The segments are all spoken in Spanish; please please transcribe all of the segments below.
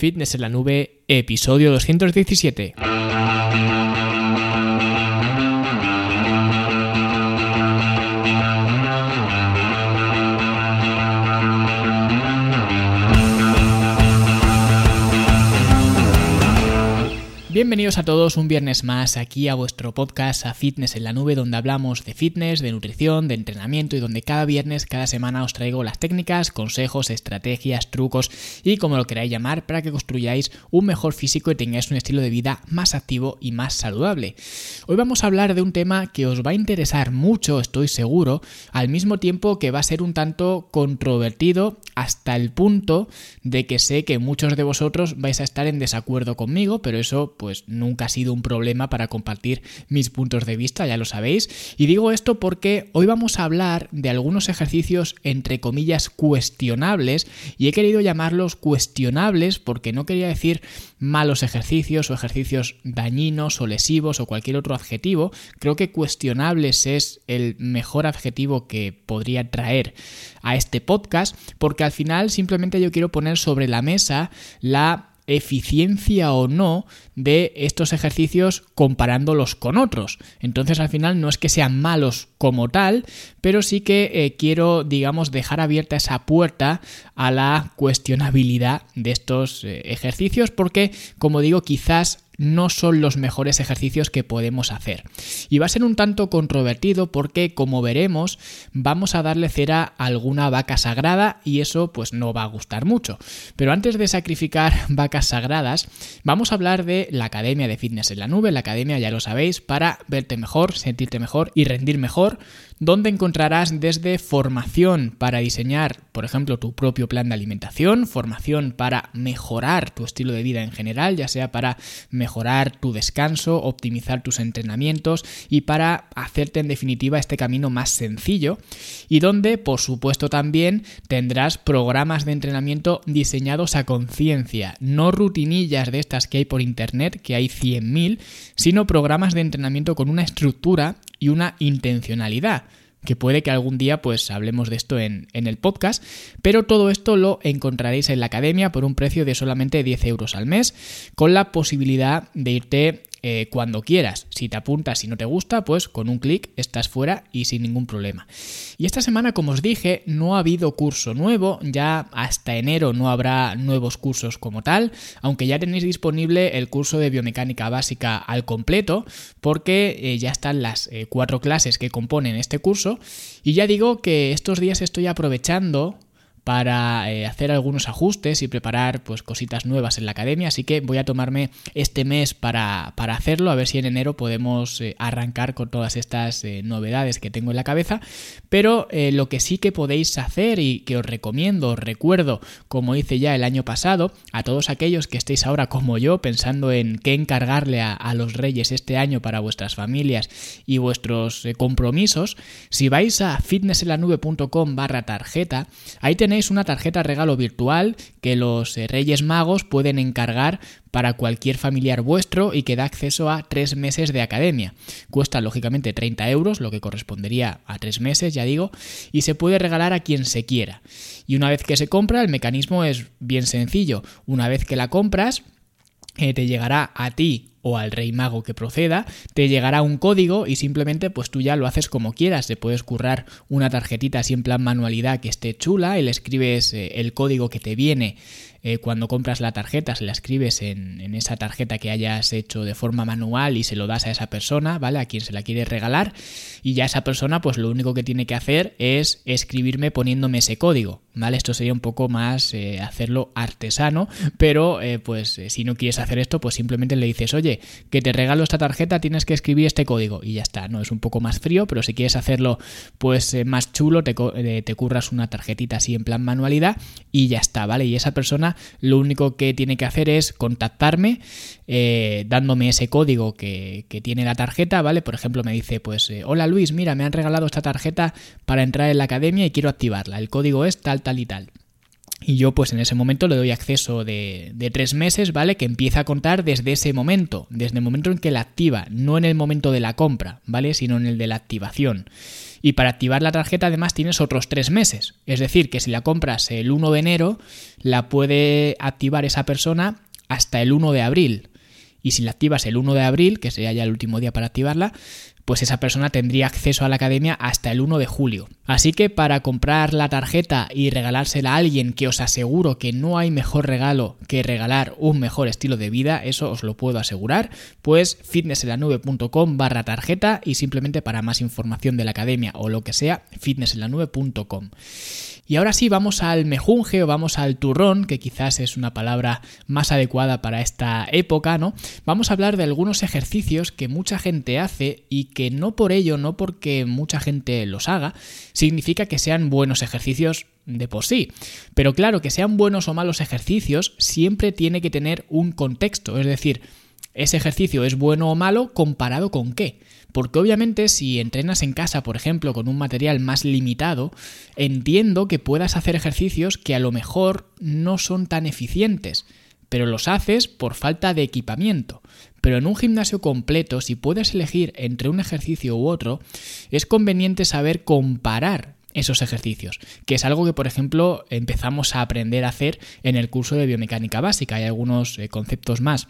Fitness en la Nube, episodio 217. Bienvenidos a todos un viernes más aquí a vuestro podcast a Fitness en la Nube donde hablamos de fitness, de nutrición, de entrenamiento y donde cada viernes, cada semana os traigo las técnicas, consejos, estrategias, trucos y como lo queráis llamar para que construyáis un mejor físico y tengáis un estilo de vida más activo y más saludable. Hoy vamos a hablar de un tema que os va a interesar mucho, estoy seguro, al mismo tiempo que va a ser un tanto controvertido hasta el punto de que sé que muchos de vosotros vais a estar en desacuerdo conmigo, pero eso pues pues nunca ha sido un problema para compartir mis puntos de vista, ya lo sabéis. Y digo esto porque hoy vamos a hablar de algunos ejercicios entre comillas cuestionables y he querido llamarlos cuestionables porque no quería decir malos ejercicios o ejercicios dañinos o lesivos o cualquier otro adjetivo. Creo que cuestionables es el mejor adjetivo que podría traer a este podcast porque al final simplemente yo quiero poner sobre la mesa la eficiencia o no de estos ejercicios comparándolos con otros. Entonces al final no es que sean malos como tal, pero sí que eh, quiero, digamos, dejar abierta esa puerta a la cuestionabilidad de estos eh, ejercicios porque, como digo, quizás no son los mejores ejercicios que podemos hacer. Y va a ser un tanto controvertido porque, como veremos, vamos a darle cera a alguna vaca sagrada y eso pues no va a gustar mucho. Pero antes de sacrificar vacas sagradas, vamos a hablar de la Academia de Fitness en la Nube, la Academia ya lo sabéis, para verte mejor, sentirte mejor y rendir mejor donde encontrarás desde formación para diseñar, por ejemplo, tu propio plan de alimentación, formación para mejorar tu estilo de vida en general, ya sea para mejorar tu descanso, optimizar tus entrenamientos y para hacerte en definitiva este camino más sencillo, y donde, por supuesto, también tendrás programas de entrenamiento diseñados a conciencia, no rutinillas de estas que hay por internet, que hay 100.000, sino programas de entrenamiento con una estructura y una intencionalidad que puede que algún día pues hablemos de esto en, en, el podcast, pero todo esto lo encontraréis en la academia por un precio de solamente 10 euros al mes, con la posibilidad de irte eh, cuando quieras. Si te apuntas y no te gusta, pues con un clic estás fuera y sin ningún problema. Y esta semana, como os dije, no ha habido curso nuevo, ya hasta enero no habrá nuevos cursos como tal, aunque ya tenéis disponible el curso de biomecánica básica al completo, porque eh, ya están las eh, cuatro clases que componen este curso. Y ya digo que estos días estoy aprovechando para eh, hacer algunos ajustes y preparar pues cositas nuevas en la academia, así que voy a tomarme este mes para, hacerlo, a ver si en enero podemos eh, arrancar con todas estas eh, novedades que tengo en la cabeza, pero lo que sí que podéis hacer y que os recomiendo, os recuerdo, como hice ya el año pasado, a todos aquellos que estéis ahora como yo pensando en qué encargarle a, a los reyes este año para vuestras familias y vuestros compromisos, si vais a fitnesselanube.com barra tarjeta, ahí tenéis tenéis una tarjeta regalo virtual que los eh, Reyes Magos pueden encargar para cualquier familiar vuestro y que da acceso a tres meses de academia. Cuesta lógicamente 30 euros, lo que correspondería a tres meses, ya digo, y se puede regalar a quien se quiera. Y una vez que se compra, el mecanismo es bien sencillo. Una vez que la compras, eh, te llegará a ti o al rey mago que proceda, te llegará un código y simplemente pues tú ya lo haces como quieras. Te puedes currar una tarjetita así en plan manualidad que esté chula y le escribes eh, el código que te viene eh, cuando compras la tarjeta, se la escribes en, en, esa tarjeta que hayas hecho de forma manual y se lo das a esa persona, ¿vale? A quien se la quiere regalar y ya esa persona pues lo único que tiene que hacer es escribirme poniéndome ese código, ¿vale? Esto sería un poco más eh, hacerlo artesano, pero pues si no quieres hacer esto pues simplemente le dices, oye, que te regalo esta tarjeta, tienes que escribir este código y ya está, ¿no? Es un poco más frío, pero si quieres hacerlo pues eh, más chulo, eh, te, curras una tarjetita así en plan manualidad y ya está, ¿vale? Y esa persona lo único que tiene que hacer es contactarme eh, dándome ese código que, tiene la tarjeta, ¿vale? Por ejemplo, me dice, pues, hola Luis, mira, me han regalado esta tarjeta para entrar en la academia y quiero activarla. El código es tal, tal y tal. Y yo pues en ese momento le doy acceso de, de, tres meses, ¿vale? Que empieza a contar desde ese momento, desde el momento en que la activa, no en el momento de la compra, ¿vale? Sino en el de la activación. Y para activar la tarjeta además tienes otros tres meses. Es decir, que si la compras el 1 de enero, la puede activar esa persona hasta el 1 de abril. Y si la activas el 1 de abril, que sería ya el último día para activarla, pues esa persona tendría acceso a la academia hasta el 1 de julio. Así que para comprar la tarjeta y regalársela a alguien que os aseguro que no hay mejor regalo que regalar un mejor estilo de vida, eso os lo puedo asegurar, pues fitnessenlanube.com barra tarjeta y simplemente para más información de la academia o lo que sea, fitnessenlanube.com. Y ahora sí, vamos al mejunje o vamos al turrón, que quizás es una palabra más adecuada para esta época, ¿no? Vamos a hablar de algunos ejercicios que mucha gente hace y que no por ello, no porque mucha gente los haga, significa que sean buenos ejercicios de por sí. Pero claro, que sean buenos o malos ejercicios siempre tiene que tener un contexto, es decir, ese ejercicio es bueno o malo comparado con qué. Porque obviamente si entrenas en casa, por ejemplo, con un material más limitado, entiendo que puedas hacer ejercicios que a lo mejor no son tan eficientes, pero los haces por falta de equipamiento. Pero en un gimnasio completo, si puedes elegir entre un ejercicio u otro, es conveniente saber comparar esos ejercicios, que es algo que, por ejemplo, empezamos a aprender a hacer en el curso de biomecánica básica. Hay algunos eh, conceptos más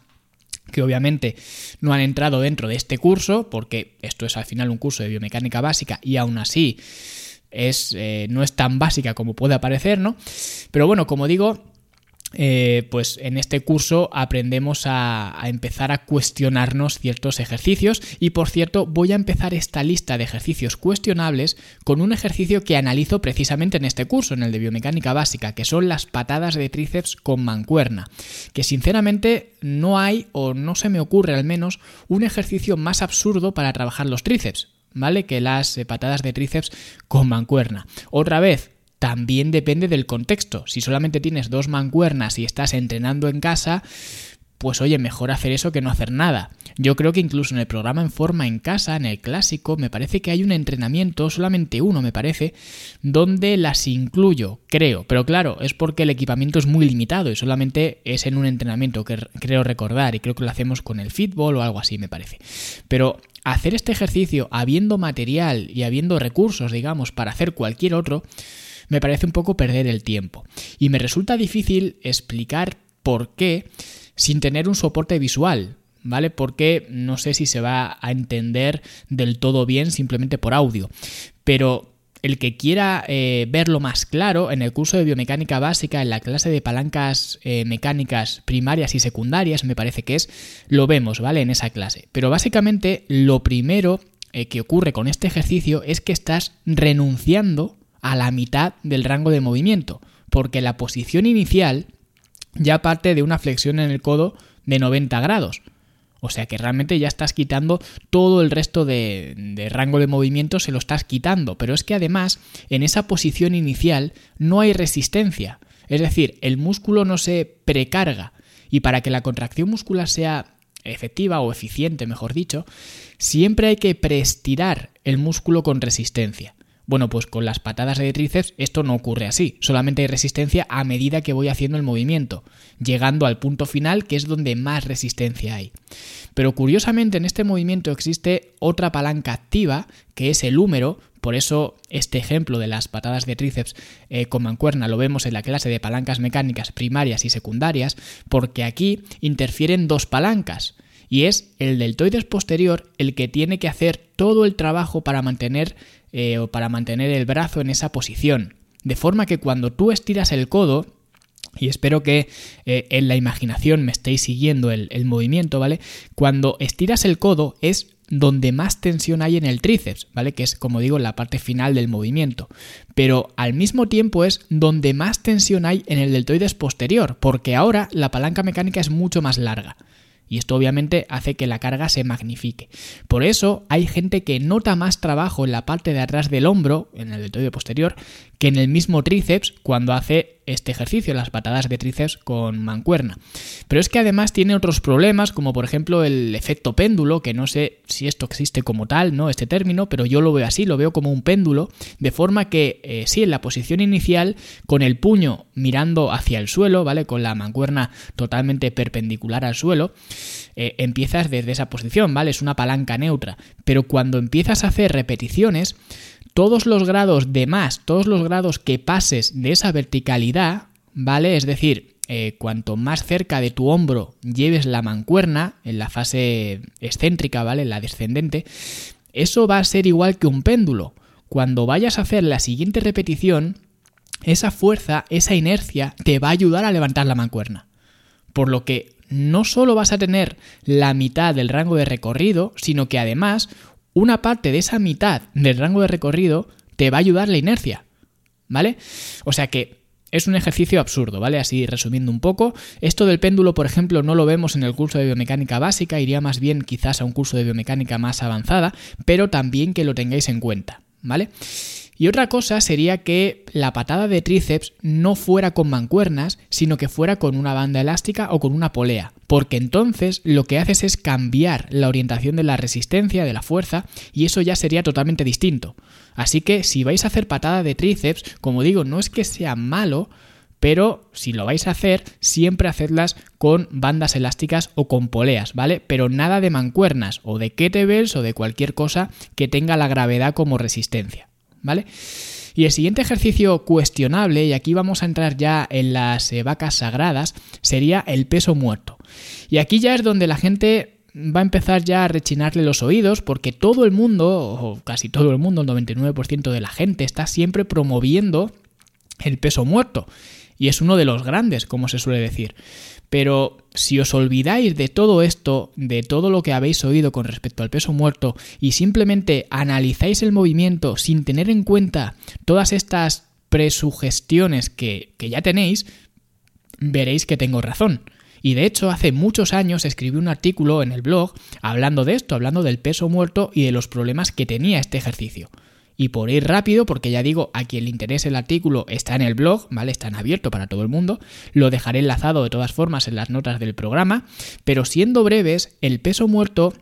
que obviamente no han entrado dentro de este curso, porque esto es al final un curso de biomecánica básica y aún así es, eh, no es tan básica como puede parecer, ¿no? Pero bueno, como digo, eh, pues en este curso aprendemos a, empezar a cuestionarnos ciertos ejercicios y por cierto voy a empezar esta lista de ejercicios cuestionables con un ejercicio que analizo precisamente en este curso, en el de biomecánica básica, que son las patadas de tríceps con mancuerna, que sinceramente no hay o no se me ocurre al menos un ejercicio más absurdo para trabajar los tríceps. ¿Vale? Que las eh, patadas de tríceps con mancuerna. Otra vez, también depende del contexto. Si solamente tienes dos mancuernas y estás entrenando en casa, pues oye, mejor hacer eso que no hacer nada. Yo creo que incluso en el programa en forma en casa, en el clásico, me parece que hay un entrenamiento, solamente uno me parece, donde las incluyo, creo. Pero claro, es porque el equipamiento es muy limitado y solamente es en un entrenamiento que creo recordar y creo que lo hacemos con el fútbol o algo así, me parece. Pero hacer este ejercicio habiendo material y habiendo recursos, digamos, para hacer cualquier otro, me parece un poco perder el tiempo. Y me resulta difícil explicar por qué sin tener un soporte visual. ¿Vale? Porque no sé si se va a entender del todo bien simplemente por audio. Pero el que quiera eh, verlo más claro, en el curso de biomecánica básica, en la clase de palancas eh, mecánicas primarias y secundarias, me parece que es, lo vemos, ¿vale? En esa clase. Pero básicamente lo primero eh, que ocurre con este ejercicio es que estás renunciando a la mitad del rango de movimiento, porque la posición inicial ya parte de una flexión en el codo de 90 grados. O sea que realmente ya estás quitando todo el resto de, rango de movimiento, se lo estás quitando. Pero es que además en esa posición inicial no hay resistencia. Es decir, el músculo no se precarga. Y para que la contracción muscular sea efectiva o eficiente, mejor dicho, siempre hay que preestirar el músculo con resistencia. Bueno, pues con las patadas de tríceps esto no ocurre así, solamente hay resistencia a medida que voy haciendo el movimiento, llegando al punto final que es donde más resistencia hay. Pero curiosamente en este movimiento existe otra palanca activa que es el húmero, por eso este ejemplo de las patadas de tríceps eh, con mancuerna lo vemos en la clase de palancas mecánicas primarias y secundarias, porque aquí interfieren dos palancas y es el deltoides posterior el que tiene que hacer todo el trabajo para mantener eh, o para mantener el brazo en esa posición. De forma que cuando tú estiras el codo, y espero que eh, en la imaginación me estéis siguiendo el, el movimiento, ¿vale? Cuando estiras el codo es donde más tensión hay en el tríceps, ¿vale? Que es, como digo, la parte final del movimiento. Pero al mismo tiempo es donde más tensión hay en el deltoides posterior, porque ahora la palanca mecánica es mucho más larga y esto obviamente hace que la carga se magnifique. Por eso hay gente que nota más trabajo en la parte de atrás del hombro, en el deltoide posterior, que en el mismo tríceps cuando hace este ejercicio, las patadas de tríceps con mancuerna. Pero es que además tiene otros problemas, como por ejemplo el efecto péndulo, que no sé si esto existe como tal, ¿no? Este término, pero yo lo veo así, lo veo como un péndulo, de forma que eh, sí, en la posición inicial, con el puño mirando hacia el suelo, ¿vale? Con la mancuerna totalmente perpendicular al suelo, eh, empiezas desde esa posición, ¿vale? Es una palanca neutra. Pero cuando empiezas a hacer repeticiones, todos los grados de más, todos los grados que pases de esa verticalidad, ¿vale? Es decir, eh, cuanto más cerca de tu hombro lleves la mancuerna, en la fase excéntrica, ¿vale? La descendente, eso va a ser igual que un péndulo. Cuando vayas a hacer la siguiente repetición, esa fuerza, esa inercia, te va a ayudar a levantar la mancuerna. Por lo que no solo vas a tener la mitad del rango de recorrido, sino que además una parte de esa mitad del rango de recorrido te va a ayudar la inercia. ¿Vale? O sea que es un ejercicio absurdo, ¿vale? Así resumiendo un poco, esto del péndulo, por ejemplo, no lo vemos en el curso de biomecánica básica, iría más bien quizás a un curso de biomecánica más avanzada, pero también que lo tengáis en cuenta, ¿vale? Y otra cosa sería que la patada de tríceps no fuera con mancuernas, sino que fuera con una banda elástica o con una polea, porque entonces lo que haces es cambiar la orientación de la resistencia, de la fuerza, y eso ya sería totalmente distinto. Así que si vais a hacer patada de tríceps, como digo, no es que sea malo, pero si lo vais a hacer, siempre hacedlas con bandas elásticas o con poleas, ¿vale? Pero nada de mancuernas o de kettlebells o de cualquier cosa que tenga la gravedad como resistencia. ¿Vale? Y el siguiente ejercicio cuestionable, y aquí vamos a entrar ya en las eh, vacas sagradas, sería el peso muerto. Y aquí ya es donde la gente va a empezar ya a rechinarle los oídos porque todo el mundo, o casi todo el mundo, el 99% de la gente, está siempre promoviendo el peso muerto. Y es uno de los grandes, como se suele decir. Pero si os olvidáis de todo esto, de todo lo que habéis oído con respecto al peso muerto, y simplemente analizáis el movimiento sin tener en cuenta todas estas presugestiones que, que ya tenéis, veréis que tengo razón. Y de hecho, hace muchos años escribí un artículo en el blog hablando de esto, hablando del peso muerto y de los problemas que tenía este ejercicio. Y por ir rápido, porque ya digo, a quien le interese el artículo está en el blog, ¿vale? Está abierto para todo el mundo. Lo dejaré enlazado de todas formas en las notas del programa. Pero siendo breves, el peso muerto,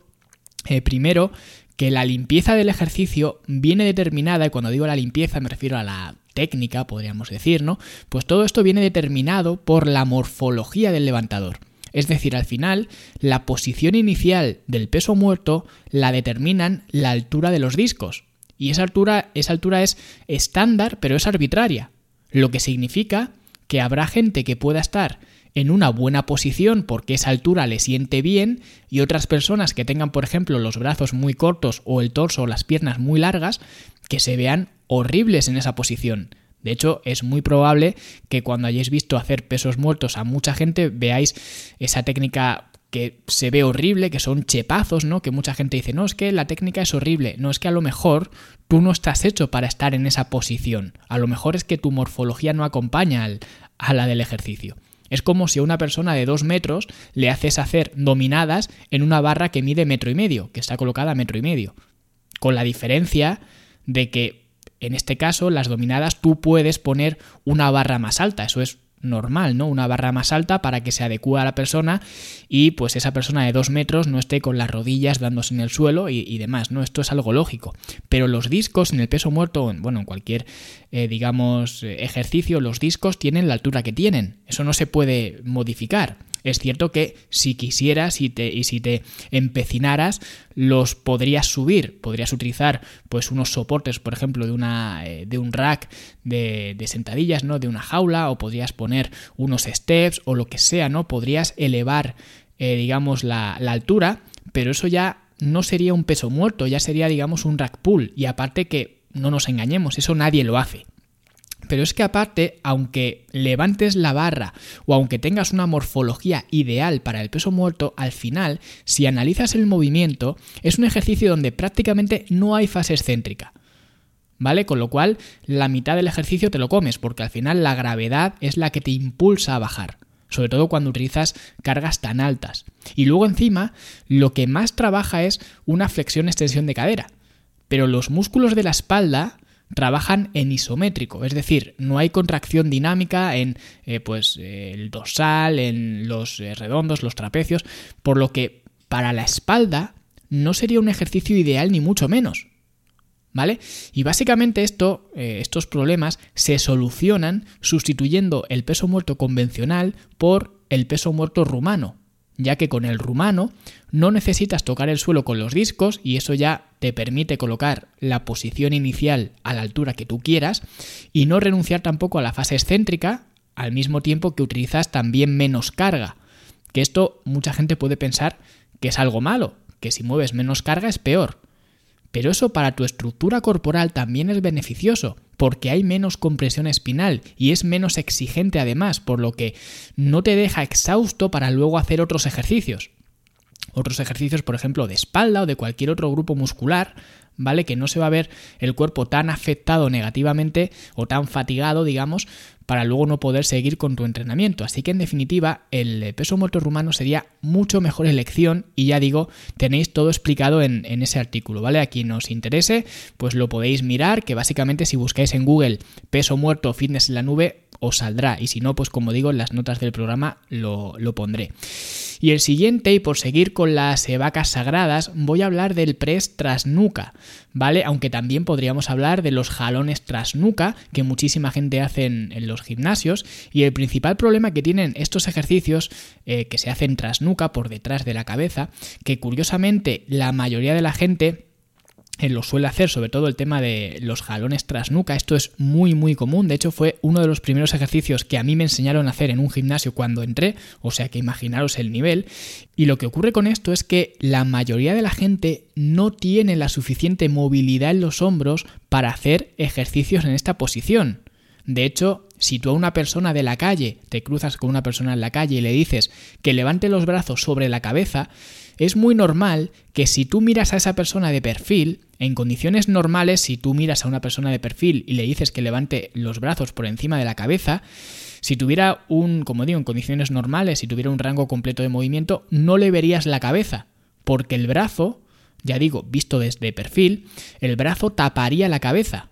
eh, primero, que la limpieza del ejercicio viene determinada, y cuando digo la limpieza me refiero a la técnica, podríamos decir, ¿no? Pues todo esto viene determinado por la morfología del levantador. Es decir, al final, la posición inicial del peso muerto la determinan la altura de los discos. Y esa altura, esa altura es estándar, pero es arbitraria. Lo que significa que habrá gente que pueda estar en una buena posición porque esa altura le siente bien y otras personas que tengan, por ejemplo, los brazos muy cortos o el torso o las piernas muy largas, que se vean horribles en esa posición. De hecho, es muy probable que cuando hayáis visto hacer pesos muertos a mucha gente veáis esa técnica que se ve horrible, que son chepazos, ¿no? Que mucha gente dice, no, es que la técnica es horrible, no es que a lo mejor tú no estás hecho para estar en esa posición, a lo mejor es que tu morfología no acompaña a la del ejercicio. Es como si a una persona de dos metros le haces hacer dominadas en una barra que mide metro y medio, que está colocada a metro y medio. Con la diferencia de que en este caso las dominadas tú puedes poner una barra más alta, eso es normal, ¿no? Una barra más alta para que se adecue a la persona y pues esa persona de dos metros no esté con las rodillas dándose en el suelo y, demás, ¿no? Esto es algo lógico. Pero los discos en el peso muerto, bueno, en cualquier, eh, digamos, ejercicio, los discos tienen la altura que tienen. Eso no se puede modificar. Es cierto que si quisieras y, te, y si te empecinaras, los podrías subir. Podrías utilizar pues unos soportes, por ejemplo, de, una, eh, de un rack de, de, sentadillas, ¿no? De una jaula, o podrías poner unos steps o lo que sea, ¿no? Podrías elevar, eh, digamos, la, la altura, pero eso ya no sería un peso muerto, ya sería, digamos, un rack pull. Y aparte que no nos engañemos, eso nadie lo hace. Pero es que aparte, aunque levantes la barra o aunque tengas una morfología ideal para el peso muerto, al final, si analizas el movimiento, es un ejercicio donde prácticamente no hay fase excéntrica. ¿Vale? Con lo cual, la mitad del ejercicio te lo comes, porque al final la gravedad es la que te impulsa a bajar. Sobre todo cuando utilizas cargas tan altas. Y luego encima, lo que más trabaja es una flexión-extensión de cadera. Pero los músculos de la espalda trabajan en isométrico, es decir, no hay contracción dinámica en eh, pues, el dorsal, en los eh, redondos, los trapecios, por lo que para la espalda no sería un ejercicio ideal ni mucho menos. ¿Vale? Y básicamente esto, eh, estos problemas se solucionan sustituyendo el peso muerto convencional por el peso muerto rumano. Ya que con el rumano no necesitas tocar el suelo con los discos y eso ya te permite colocar la posición inicial a la altura que tú quieras y no renunciar tampoco a la fase excéntrica al mismo tiempo que utilizas también menos carga. Que esto mucha gente puede pensar que es algo malo, que si mueves menos carga es peor. Pero eso para tu estructura corporal también es beneficioso, porque hay menos compresión espinal y es menos exigente además, por lo que no te deja exhausto para luego hacer otros ejercicios. Otros ejercicios, por ejemplo, de espalda o de cualquier otro grupo muscular, ¿vale? Que no se va a ver el cuerpo tan afectado negativamente o tan fatigado, digamos, para luego no poder seguir con tu entrenamiento. Así que en definitiva el peso muerto rumano sería mucho mejor elección y ya digo, tenéis todo explicado en, en ese artículo, ¿vale? A quien os interese, pues lo podéis mirar, que básicamente si buscáis en Google peso muerto fitness en la nube, os saldrá y si no, pues como digo, en las notas del programa lo, lo pondré. Y el siguiente, y por seguir con las vacas sagradas, voy a hablar del press tras nuca, ¿vale? Aunque también podríamos hablar de los jalones tras nuca, que muchísima gente hace en, los gimnasios, y el principal problema que tienen estos ejercicios eh, que se hacen tras nuca, por detrás de la cabeza, que curiosamente la mayoría de la gente lo suele hacer, sobre todo el tema de los jalones tras nuca. Esto es muy muy común. De hecho, fue uno de los primeros ejercicios que a mí me enseñaron a hacer en un gimnasio cuando entré. O sea que imaginaros el nivel. Y lo que ocurre con esto es que la mayoría de la gente no tiene la suficiente movilidad en los hombros para hacer ejercicios en esta posición. De hecho, si tú a una persona de la calle te cruzas con una persona en la calle y le dices que levante los brazos sobre la cabeza, es muy normal que si tú miras a esa persona de perfil, en condiciones normales, si tú miras a una persona de perfil y le dices que levante los brazos por encima de la cabeza, si tuviera un, como digo, en condiciones normales, si tuviera un rango completo de movimiento, no le verías la cabeza, porque el brazo, ya digo, visto desde perfil, el brazo taparía la cabeza.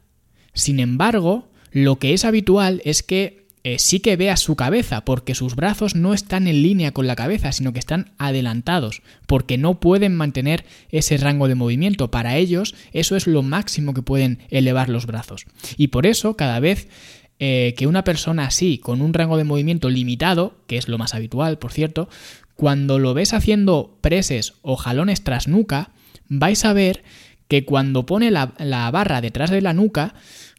Sin embargo, lo que es habitual es que eh, sí que vea su cabeza, porque sus brazos no están en línea con la cabeza, sino que están adelantados, porque no pueden mantener ese rango de movimiento. Para ellos, eso es lo máximo que pueden elevar los brazos. Y por eso, cada vez eh, que una persona así, con un rango de movimiento limitado, que es lo más habitual, por cierto, cuando lo ves haciendo preses o jalones tras nuca, vais a ver que cuando pone la barra detrás de la nuca,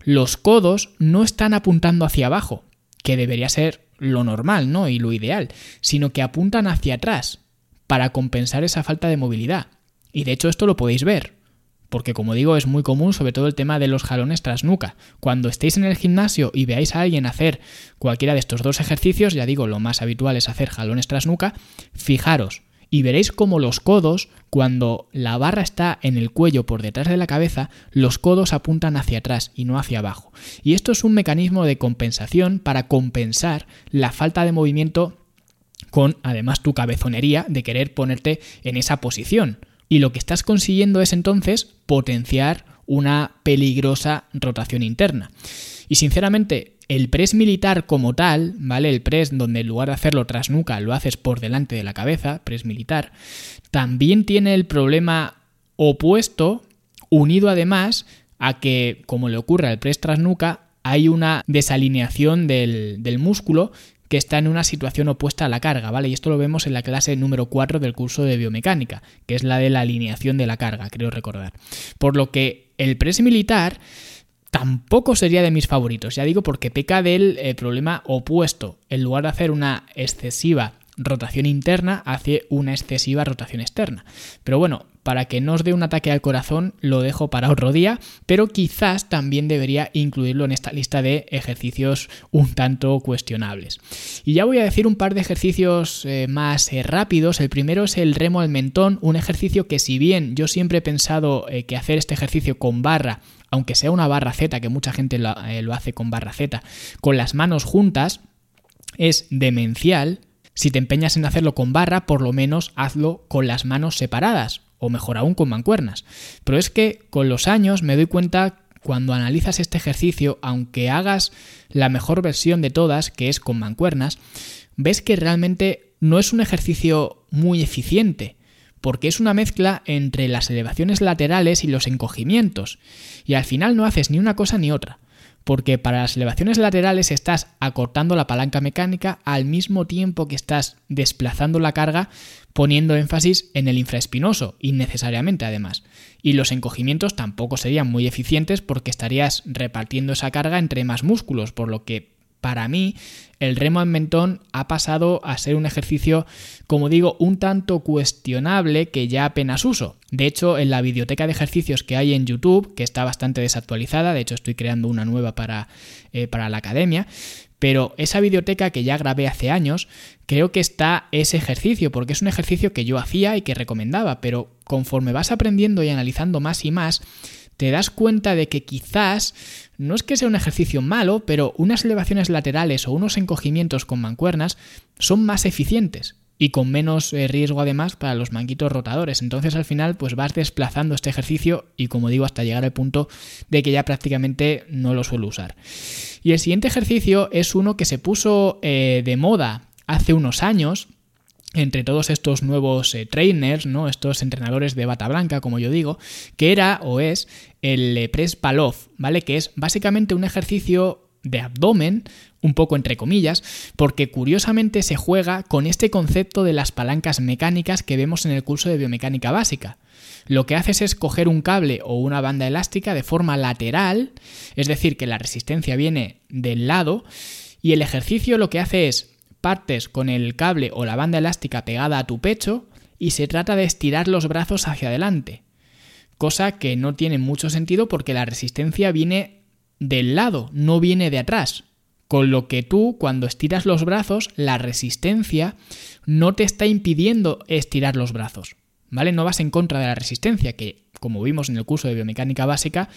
los codos no están apuntando hacia abajo, que debería ser lo normal, ¿no? Y lo ideal, sino que apuntan hacia atrás para compensar esa falta de movilidad. Y de hecho esto lo podéis ver, porque como digo es muy común sobre todo el tema de los jalones tras nuca. Cuando estéis en el gimnasio y veáis a alguien hacer cualquiera de estos dos ejercicios, ya digo, lo más habitual es hacer jalones tras nuca, fijaros, y veréis como los codos, cuando la barra está en el cuello por detrás de la cabeza, los codos apuntan hacia atrás y no hacia abajo. Y esto es un mecanismo de compensación para compensar la falta de movimiento con además tu cabezonería de querer ponerte en esa posición. Y lo que estás consiguiendo es entonces potenciar una peligrosa rotación interna. Y sinceramente, el press militar como tal, ¿vale? El press donde en lugar de hacerlo tras nuca lo haces por delante de la cabeza, press militar, también tiene el problema opuesto, unido además a que, como le ocurre al press tras nuca, hay una desalineación del, del músculo que está en una situación opuesta a la carga, ¿vale? Y esto lo vemos en la clase número 4 del curso de biomecánica, que es la de la alineación de la carga, creo recordar. Por lo que el press militar tampoco sería de mis favoritos, ya digo, porque peca del eh, problema opuesto. En lugar de hacer una excesiva rotación interna, hace una excesiva rotación externa. Pero bueno, para que no os dé un ataque al corazón, lo dejo para otro día, pero quizás también debería incluirlo en esta lista de ejercicios un tanto cuestionables. Y ya voy a decir un par de ejercicios eh, más eh, rápidos. El primero es el remo al mentón, un ejercicio que si bien yo siempre he pensado que hacer este ejercicio con barra aunque sea una barra Z, que mucha gente eh, lo, hace con barra Z, con las manos juntas, es demencial. Si te empeñas en hacerlo con barra, por lo menos hazlo con las manos separadas, o mejor aún con mancuernas. Pero es que con los años me doy cuenta cuando analizas este ejercicio, aunque hagas la mejor versión de todas, que es con mancuernas, ves que realmente no es un ejercicio muy eficiente porque es una mezcla entre las elevaciones laterales y los encogimientos, y al final no haces ni una cosa ni otra. porque para las elevaciones laterales estás acortando la palanca mecánica al mismo tiempo que estás desplazando la carga poniendo énfasis en el infraespinoso, innecesariamente además. Y los encogimientos tampoco serían muy eficientes porque estarías repartiendo esa carga entre más músculos, por lo que para mí el remo en mentón ha pasado a ser un ejercicio, como digo, un tanto cuestionable que ya apenas uso. De hecho, en la biblioteca de ejercicios que hay en YouTube, que está bastante desactualizada, de hecho estoy creando una nueva para, eh, para la academia, pero esa biblioteca que ya grabé hace años, creo que está ese ejercicio, porque es un ejercicio que yo hacía y que recomendaba, pero conforme vas aprendiendo y analizando más y más, te das cuenta de que quizás no es que sea un ejercicio malo, pero unas elevaciones laterales o unos encogimientos con mancuernas son más eficientes y con menos eh, riesgo además para los manguitos rotadores. Entonces al final pues vas desplazando este ejercicio y como digo hasta llegar al punto de que ya prácticamente no lo suelo usar. Y el siguiente ejercicio es uno que se puso eh, de moda hace unos años entre todos estos nuevos eh, trainers, ¿no? estos entrenadores de bata blanca, como yo digo, que era o es el eh, press palov, ¿vale? Que es básicamente un ejercicio de abdomen, un poco entre comillas, porque curiosamente se juega con este concepto de las palancas mecánicas que vemos en el curso de biomecánica básica. Lo que haces es coger un cable o una banda elástica de forma lateral, es decir, que la resistencia viene del lado, y el ejercicio lo que hace es partes con el cable o la banda elástica pegada a tu pecho y se trata de estirar los brazos hacia adelante. Cosa que no tiene mucho sentido porque la resistencia viene del lado, no viene de atrás. Con lo que tú, cuando estiras los brazos, la resistencia no te está impidiendo estirar los brazos. ¿Vale? No vas en contra de la resistencia, que, como vimos en el curso de biomecánica básica,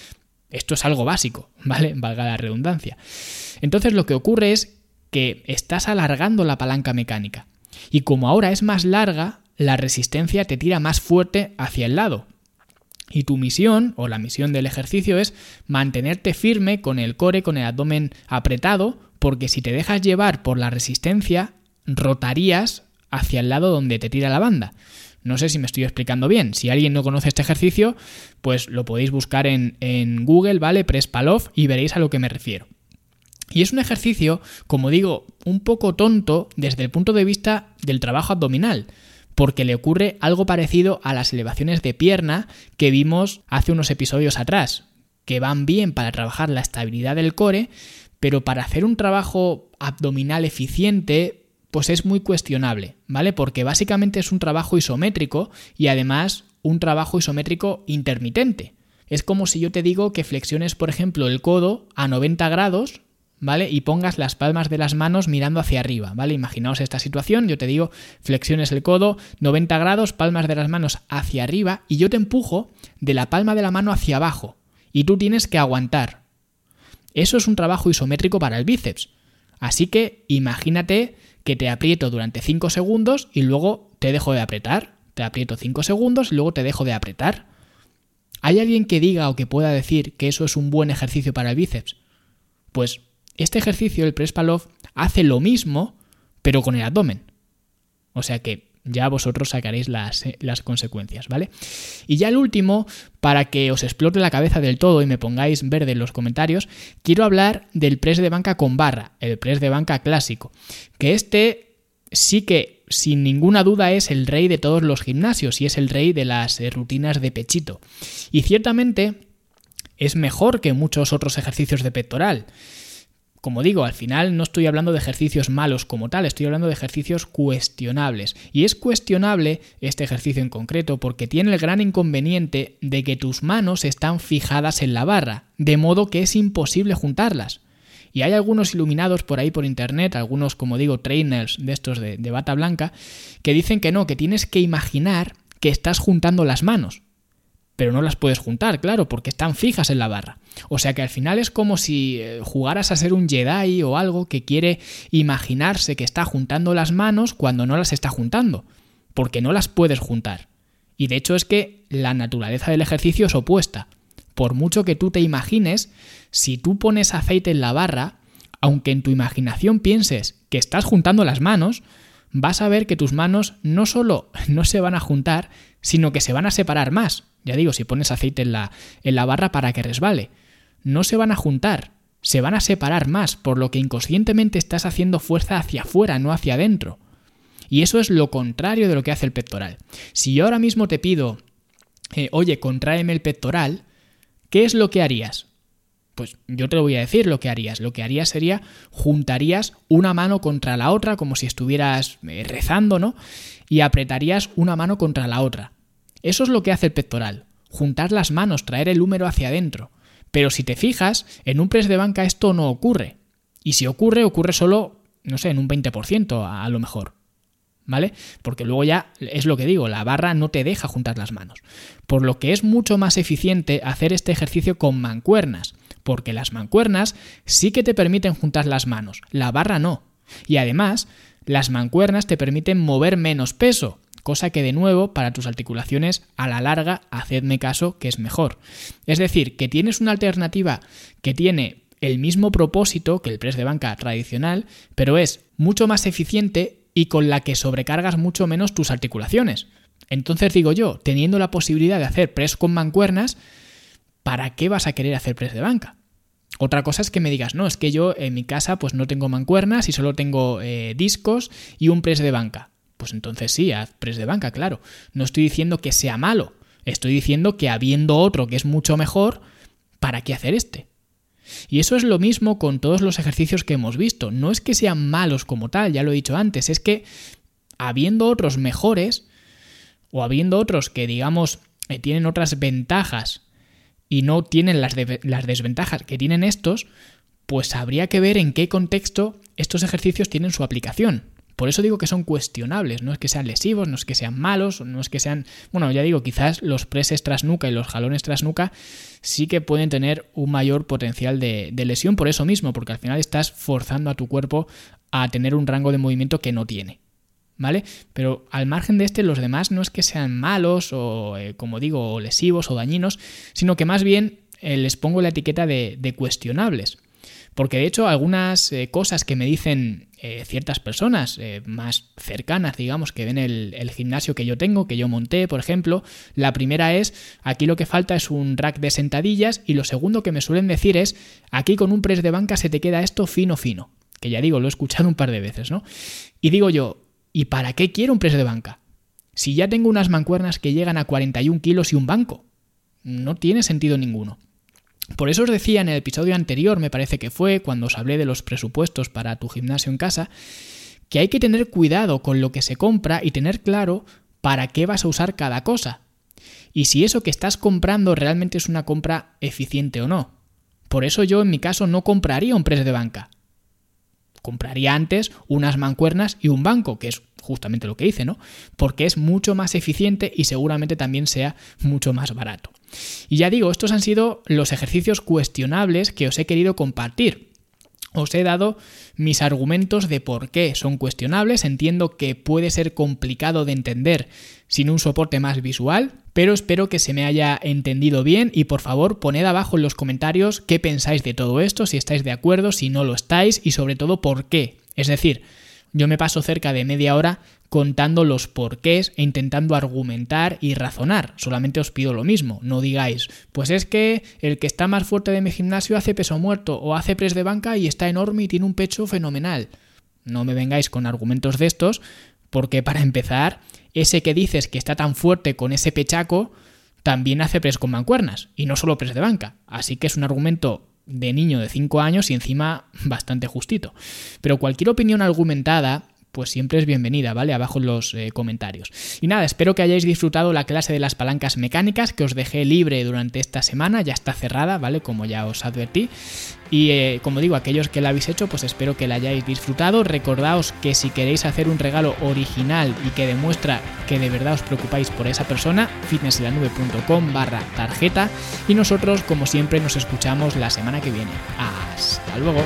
esto es algo básico, ¿vale? Valga la redundancia. Entonces lo que ocurre es que estás alargando la palanca mecánica. Y como ahora es más larga, la resistencia te tira más fuerte hacia el lado. Y tu misión, o la misión del ejercicio, es mantenerte firme con el core, con el abdomen apretado, porque si te dejas llevar por la resistencia, rotarías hacia el lado donde te tira la banda. No sé si me estoy explicando bien. Si alguien no conoce este ejercicio, pues lo podéis buscar en, en Google, ¿vale? Press Palov y veréis a lo que me refiero. Y es un ejercicio, como digo, un poco tonto desde el punto de vista del trabajo abdominal, porque le ocurre algo parecido a las elevaciones de pierna que vimos hace unos episodios atrás, que van bien para trabajar la estabilidad del core, pero para hacer un trabajo abdominal eficiente, pues es muy cuestionable, ¿vale? Porque básicamente es un trabajo isométrico y además un trabajo isométrico intermitente. Es como si yo te digo que flexiones, por ejemplo, el codo a 90 grados, ¿vale? Y pongas las palmas de las manos mirando hacia arriba, ¿vale? Imaginaos esta situación, yo te digo, flexiones el codo, 90 grados, palmas de las manos hacia arriba, y yo te empujo de la palma de la mano hacia abajo, y tú tienes que aguantar. Eso es un trabajo isométrico para el bíceps. Así que imagínate que te aprieto durante 5 segundos y luego te dejo de apretar. Te aprieto 5 segundos y luego te dejo de apretar. ¿Hay alguien que diga o que pueda decir que eso es un buen ejercicio para el bíceps? Pues este ejercicio, el press palov, hace lo mismo, pero con el abdomen. O sea que ya vosotros sacaréis las, eh, las, consecuencias, ¿vale? Y ya el último, para que os explote la cabeza del todo y me pongáis verde en los comentarios, quiero hablar del press de banca con barra, el press de banca clásico, que este sí que sin ninguna duda es el rey de todos los gimnasios y es el rey de las eh, rutinas de pechito. Y ciertamente es mejor que muchos otros ejercicios de pectoral. Como digo, al final no estoy hablando de ejercicios malos como tal, estoy hablando de ejercicios cuestionables. Y es cuestionable este ejercicio en concreto porque tiene el gran inconveniente de que tus manos están fijadas en la barra, de modo que es imposible juntarlas. Y hay algunos iluminados por ahí por internet, algunos como digo trainers de estos de, de bata blanca, que dicen que no, que tienes que imaginar que estás juntando las manos pero no las puedes juntar, claro, porque están fijas en la barra. O sea que al final es como si eh, jugaras a ser un Jedi o algo que quiere imaginarse que está juntando las manos cuando no las está juntando, porque no las puedes juntar. Y de hecho es que la naturaleza del ejercicio es opuesta. Por mucho que tú te imagines, si tú pones aceite en la barra, aunque en tu imaginación pienses que estás juntando las manos, vas a ver que tus manos no solo no se van a juntar, sino que se van a separar más. Ya digo, si pones aceite en la, en la barra para que resbale. No se van a juntar, se van a separar más, por lo que inconscientemente estás haciendo fuerza hacia afuera, no hacia adentro. Y eso es lo contrario de lo que hace el pectoral. Si yo ahora mismo te pido, eh, oye, contráeme el pectoral, ¿qué es lo que harías? Pues yo te lo voy a decir lo que harías. Lo que harías sería juntarías una mano contra la otra como si estuvieras eh, rezando, ¿no? Y apretarías una mano contra la otra. Eso es lo que hace el pectoral. Juntar las manos, traer el húmero hacia adentro. Pero si te fijas, en un press de banca esto no ocurre. Y si ocurre, ocurre solo, no sé, en un 20% a, lo mejor. ¿Vale? Porque luego ya es lo que digo, la barra no te deja juntar las manos. Por lo que es mucho más eficiente hacer este ejercicio con mancuernas. Porque las mancuernas sí que te permiten juntar las manos, la barra no. Y además, las mancuernas te permiten mover menos peso cosa que de nuevo para tus articulaciones a la larga hacedme caso que es mejor. Es decir, que tienes una alternativa que tiene el mismo propósito que el press de banca tradicional, pero es mucho más eficiente y con la que sobrecargas mucho menos tus articulaciones. Entonces digo yo, teniendo la posibilidad de hacer press con mancuernas, ¿para qué vas a querer hacer press de banca? Otra cosa es que me digas, no, es que yo en mi casa pues no tengo mancuernas y solo tengo eh, discos y un press de banca. Pues entonces sí, haz press de banca, claro. No estoy diciendo que sea malo, estoy diciendo que habiendo otro que es mucho mejor, ¿para qué hacer este? Y eso es lo mismo con todos los ejercicios que hemos visto. No es que sean malos como tal, ya lo he dicho antes, es que habiendo otros mejores, o habiendo otros que digamos eh, tienen otras ventajas y no tienen las, las desventajas que tienen estos, pues habría que ver en qué contexto estos ejercicios tienen su aplicación. Por eso digo que son cuestionables, no es que sean lesivos, no es que sean malos, no es que sean, bueno, ya digo, quizás los preses tras nuca y los jalones tras nuca sí que pueden tener un mayor potencial de, lesión por eso mismo, porque al final estás forzando a tu cuerpo a tener un rango de movimiento que no tiene. ¿Vale? Pero al margen de este, los demás no es que sean malos o, eh, como digo, lesivos o dañinos, sino que más bien eh, les pongo la etiqueta de, de cuestionables. Porque de hecho algunas eh, cosas que me dicen ciertas personas más cercanas, digamos, que ven el, gimnasio que yo tengo, que yo monté, por ejemplo, la primera es, aquí lo que falta es un rack de sentadillas y lo segundo que me suelen decir es, aquí con un press de banca se te queda esto fino fino. Que ya digo, lo he escuchado un par de veces, ¿no? Y digo yo, ¿y para qué quiero un press de banca? Si ya tengo unas mancuernas que llegan a 41 kilos y un banco. No tiene sentido ninguno. Por eso os decía en el episodio anterior, me parece que fue, cuando os hablé de los presupuestos para tu gimnasio en casa, que hay que tener cuidado con lo que se compra y tener claro para qué vas a usar cada cosa. Y si eso que estás comprando realmente es una compra eficiente o no. Por eso yo en mi caso no compraría un press de banca. Compraría antes unas mancuernas y un banco, que es justamente lo que hice, ¿no? Porque es mucho más eficiente y seguramente también sea mucho más barato. Y ya digo, estos han sido los ejercicios cuestionables que os he querido compartir. Os he dado mis argumentos de por qué son cuestionables. Entiendo que puede ser complicado de entender sin un soporte más visual, pero espero que se me haya entendido bien y por favor poned abajo en los comentarios qué pensáis de todo esto, si estáis de acuerdo, si no lo estáis y sobre todo por qué. Es decir, yo me paso cerca de media hora contando los porqués e intentando argumentar y razonar. Solamente os pido lo mismo, no digáis, pues es que el que está más fuerte de mi gimnasio hace peso muerto o hace press de banca y está enorme y tiene un pecho fenomenal. No me vengáis con argumentos de estos, porque para empezar, ese que dices que está tan fuerte con ese pechaco, también hace press con mancuernas, y no solo press de banca. Así que es un argumento de niño de 5 años y encima bastante justito. Pero cualquier opinión argumentada pues siempre es bienvenida, ¿vale? Abajo en los eh, comentarios. Y nada, espero que hayáis disfrutado la clase de las palancas mecánicas que os dejé libre durante esta semana, ya está cerrada, ¿vale? Como ya os advertí. Y eh, como digo, aquellos que la habéis hecho, pues espero que la hayáis disfrutado. Recordaos que si queréis hacer un regalo original y que demuestra que de verdad os preocupáis por esa persona, fitnesselanube.com barra tarjeta. Y nosotros, como siempre, nos escuchamos la semana que viene. Hasta luego.